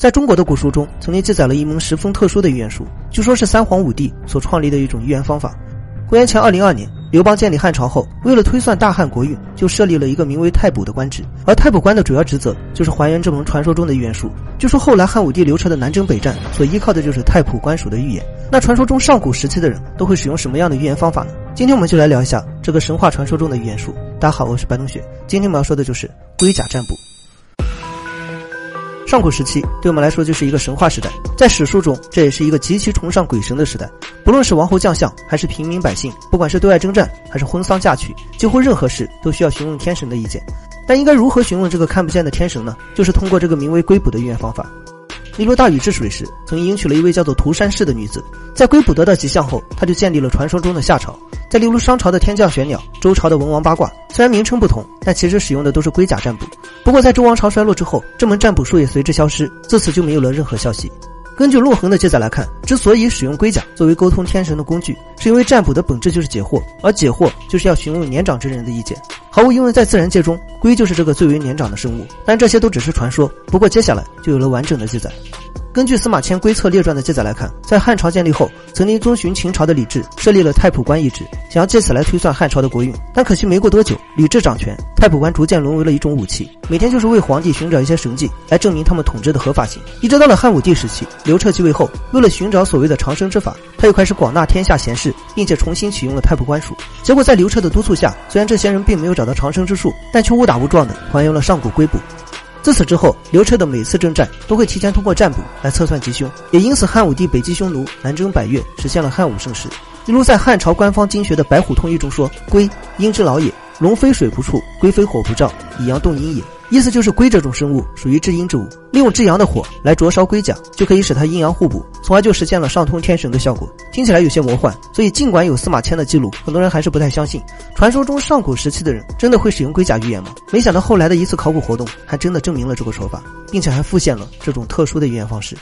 在中国的古书中，曾经记载了一门十分特殊的预言术，据说是三皇五帝所创立的一种预言方法。公元前二零二年，刘邦建立汉朝后，为了推算大汉国运，就设立了一个名为太卜的官职。而太卜官的主要职责就是还原这门传说中的预言术。据说后来汉武帝刘彻的南征北战，所依靠的就是太卜官署的预言。那传说中上古时期的人都会使用什么样的预言方法呢？今天我们就来聊一下这个神话传说中的预言术。大家好，我是白冬雪，今天我们要说的就是龟甲占卜。上古时期对我们来说就是一个神话时代，在史书中，这也是一个极其崇尚鬼神的时代。不论是王侯将相，还是平民百姓，不管是对外征战，还是婚丧嫁娶，几乎任何事都需要询问天神的意见。但应该如何询问这个看不见的天神呢？就是通过这个名为龟卜的预言方法。例如大禹治水时，曾迎娶了一位叫做涂山氏的女子。在龟卜得到吉象后，他就建立了传说中的夏朝。在例如商朝的天降玄鸟，周朝的文王八卦，虽然名称不同，但其实使用的都是龟甲占卜。不过在周王朝衰落之后，这门占卜术也随之消失，自此就没有了任何消息。根据陆恒的记载来看，之所以使用龟甲作为沟通天神的工具，是因为占卜的本质就是解惑，而解惑就是要询问年长之人的意见。毫无疑问，在自然界中，龟就是这个最为年长的生物。但这些都只是传说。不过接下来就有了完整的记载。根据司马迁《龟策列传》的记载来看，在汉朝建立后，曾经遵循秦朝的礼制，设立了太卜官一职，想要借此来推算汉朝的国运。但可惜没过多久，礼制掌权，太卜官逐渐沦为了一种武器，每天就是为皇帝寻找一些神迹来证明他们统治的合法性。一直到了汉武帝时期，刘彻继位后，为了寻找所谓的长生之法，他又开始广纳天下贤士，并且重新启用了太卜官术。结果在刘彻的督促下，虽然这些人并没有找到长生之术，但却误打误撞的还原了上古龟卜。自此之后，刘彻的每次征战都会提前通过占卜来测算吉凶，也因此汉武帝北击匈奴，南征百越，实现了汉武盛世。例如在汉朝官方经学的《白虎通义》中说：“龟，阴之老也，龙飞水不触，龟飞火不照，以阳动阴也。”意思就是龟这种生物属于至阴之物，利用至阳的火来灼烧龟甲，就可以使它阴阳互补，从而就实现了上通天神的效果。听起来有些魔幻，所以尽管有司马迁的记录，很多人还是不太相信。传说中上古时期的人真的会使用龟甲预言吗？没想到后来的一次考古活动，还真的证明了这个说法，并且还复现了这种特殊的预言方式。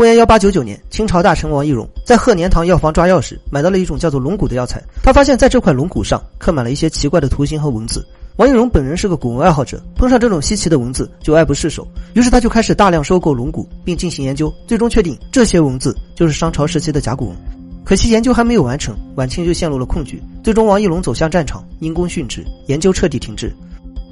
公元幺八九九年，清朝大臣王懿荣在鹤年堂药房抓药时，买到了一种叫做龙骨的药材。他发现，在这块龙骨上刻满了一些奇怪的图形和文字。王懿荣本人是个古文爱好者，碰上这种稀奇的文字就爱不释手。于是他就开始大量收购龙骨，并进行研究，最终确定这些文字就是商朝时期的甲骨文。可惜研究还没有完成，晚清就陷入了困局。最终，王懿荣走向战场，因公殉职，研究彻底停滞。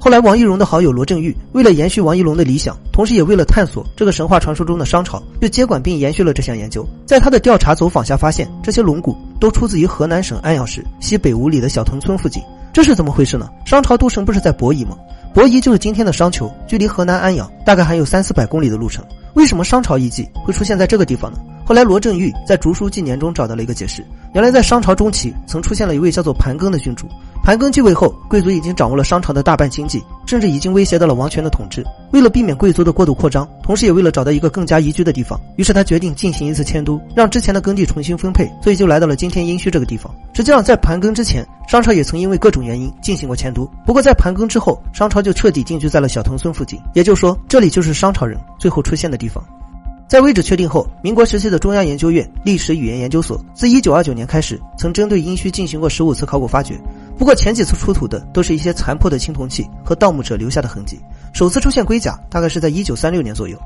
后来，王懿荣的好友罗振玉为了延续王懿荣的理想，同时也为了探索这个神话传说中的商朝，就接管并延续了这项研究。在他的调查走访下，发现这些龙骨都出自于河南省安阳市西北五里的小屯村附近。这是怎么回事呢？商朝都城不是在亳夷吗？亳夷就是今天的商丘，距离河南安阳大概还有三四百公里的路程。为什么商朝遗迹会出现在这个地方呢？后来罗振玉在《竹书纪年》中找到了一个解释：原来在商朝中期，曾出现了一位叫做盘庚的君主。盘庚继位后，贵族已经掌握了商朝的大半经济，甚至已经威胁到了王权的统治。为了避免贵族的过度扩张，同时也为了找到一个更加宜居的地方，于是他决定进行一次迁都，让之前的耕地重新分配，所以就来到了今天殷墟这个地方。实际上，在盘庚之前，商朝也曾因为各种原因进行过迁都，不过在盘庚之后，商朝就彻底定居在了小屯村附近，也就是说，这里就是商朝人最后出现的地方。在位置确定后，民国时期的中央研究院历史语言研究所自1929年开始，曾针对殷墟进行过十五次考古发掘。不过前几次出土的都是一些残破的青铜器和盗墓者留下的痕迹。首次出现龟甲大概是在1936年左右。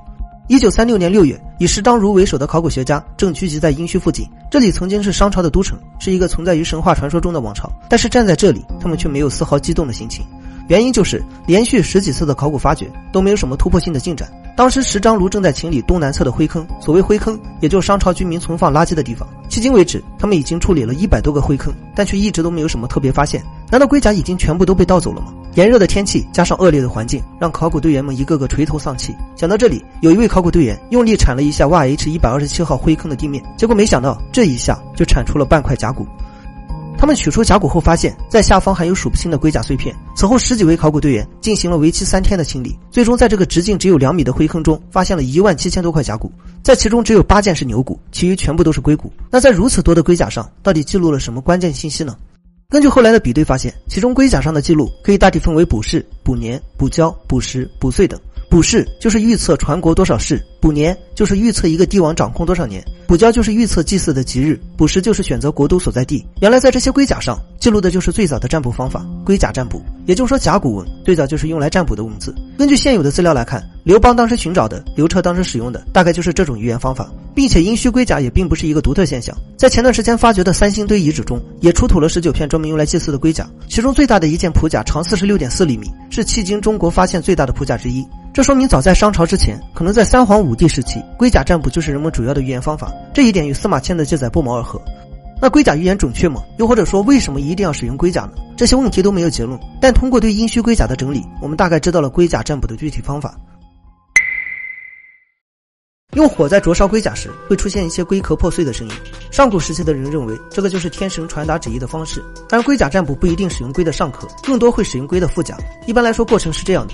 1936年6月，以石章如为首的考古学家正聚集在殷墟附近。这里曾经是商朝的都城，是一个存在于神话传说中的王朝。但是站在这里，他们却没有丝毫激动的心情。原因就是连续十几次的考古发掘都没有什么突破性的进展。当时石章炉正在清理东南侧的灰坑，所谓灰坑，也就是商朝居民存放垃圾的地方。迄今为止，他们已经处理了一百多个灰坑，但却一直都没有什么特别发现。难道龟甲已经全部都被盗走了吗？炎热的天气加上恶劣的环境，让考古队员们一个个垂头丧气。想到这里，有一位考古队员用力铲了一下 YH 一百二十七号灰坑的地面，结果没想到这一下就铲出了半块甲骨。他们取出甲骨后，发现，在下方还有数不清的龟甲碎片。此后，十几位考古队员进行了为期三天的清理，最终在这个直径只有两米的灰坑中，发现了一万七千多块甲骨，在其中只有八件是牛骨，其余全部都是龟骨。那在如此多的龟甲上，到底记录了什么关键信息呢？根据后来的比对发现，其中龟甲上的记录可以大体分为卜筮、卜年、卜交、卜时、卜岁等。卜筮就是预测传国多少世，卜年就是预测一个帝王掌控多少年，卜交就是预测祭祀的吉日，卜时就是选择国都所在地。原来在这些龟甲上记录的就是最早的占卜方法——龟甲占卜。也就是说，甲骨文最早就是用来占卜的文字。根据现有的资料来看，刘邦当时寻找的，刘彻当时使用的，大概就是这种语言方法。并且殷墟龟甲也并不是一个独特现象，在前段时间发掘的三星堆遗址中，也出土了十九片专门用来祭祀的龟甲，其中最大的一件普甲长四十六点四厘米，是迄今中国发现最大的普甲之一。这说明早在商朝之前，可能在三皇五帝时期，龟甲占卜就是人们主要的预言方法。这一点与司马迁的记载不谋而合。那龟甲预言准确吗？又或者说，为什么一定要使用龟甲呢？这些问题都没有结论。但通过对殷墟龟甲的整理，我们大概知道了龟甲占卜的具体方法。用火在灼烧龟甲时，会出现一些龟壳破碎的声音。上古时期的人认为，这个就是天神传达旨意的方式。但，龟甲占卜不一定使用龟的上壳，更多会使用龟的腹甲。一般来说，过程是这样的。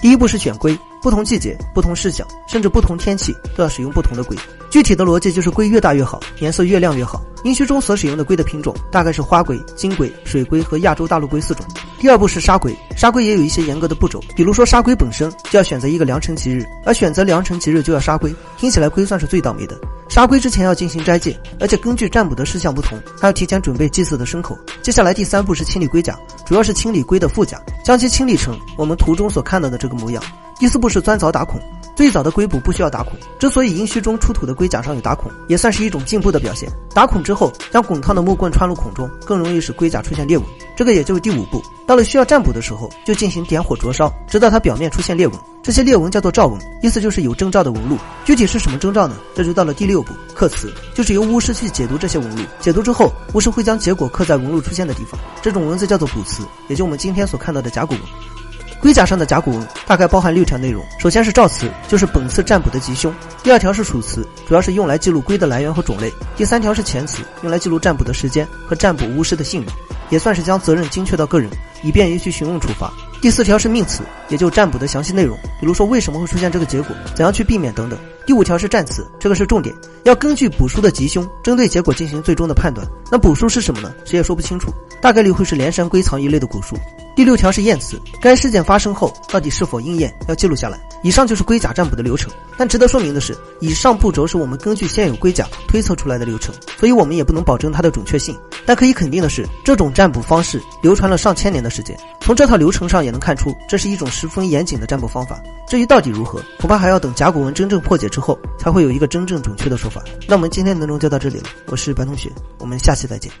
第一步是选龟，不同季节、不同视角，甚至不同天气，都要使用不同的龟。具体的逻辑就是龟越大越好，颜色越亮越好。殷墟中所使用的龟的品种大概是花龟、金龟、水龟和亚洲大陆龟四种。第二步是杀龟，杀龟也有一些严格的步骤，比如说杀龟本身就要选择一个良辰吉日，而选择良辰吉日就要杀龟。听起来龟算是最倒霉的。杀龟之前要进行斋戒，而且根据占卜的事项不同，还要提前准备祭祀的牲口。接下来第三步是清理龟甲，主要是清理龟的腹甲，将其清理成我们图中所看到的这个模样。第四步是钻凿打孔，最早的龟卜不需要打孔。之所以殷墟中出土的龟甲上有打孔，也算是一种进步的表现。打孔之后，将滚烫的木棍穿入孔中，更容易使龟甲出现裂纹。这个也就是第五步。到了需要占卜的时候，就进行点火灼烧，直到它表面出现裂纹。这些裂纹叫做兆纹，意思就是有征兆的纹路。具体是什么征兆呢？这就到了第六步，刻词，就是由巫师去解读这些纹路。解读之后，巫师会将结果刻在纹路出现的地方，这种文字叫做卜辞，也就我们今天所看到的甲骨文。龟甲上的甲骨文大概包含六条内容，首先是兆辞，就是本次占卜的吉凶；第二条是属辞，主要是用来记录龟的来源和种类；第三条是前词，用来记录占卜的时间和占卜巫师的姓名，也算是将责任精确到个人，以便于去询问处罚。第四条是命词，也就占卜的详细内容，比如说为什么会出现这个结果，怎样去避免等等。第五条是战词，这个是重点，要根据卜书的吉凶，针对结果进行最终的判断。那卜书是什么呢？谁也说不清楚，大概率会是连山归藏一类的古书。第六条是验词，该事件发生后到底是否应验，要记录下来。以上就是龟甲占卜的流程。但值得说明的是，以上步骤是我们根据现有龟甲推测出来的流程，所以我们也不能保证它的准确性。但可以肯定的是，这种占卜方式流传了上千年的时间。从这套流程上也能看出，这是一种十分严谨的占卜方法。至于到底如何，恐怕还要等甲骨文真正破解之后，才会有一个真正准确的说法。那我们今天的内容就到这里了，我是白同学，我们下期再见。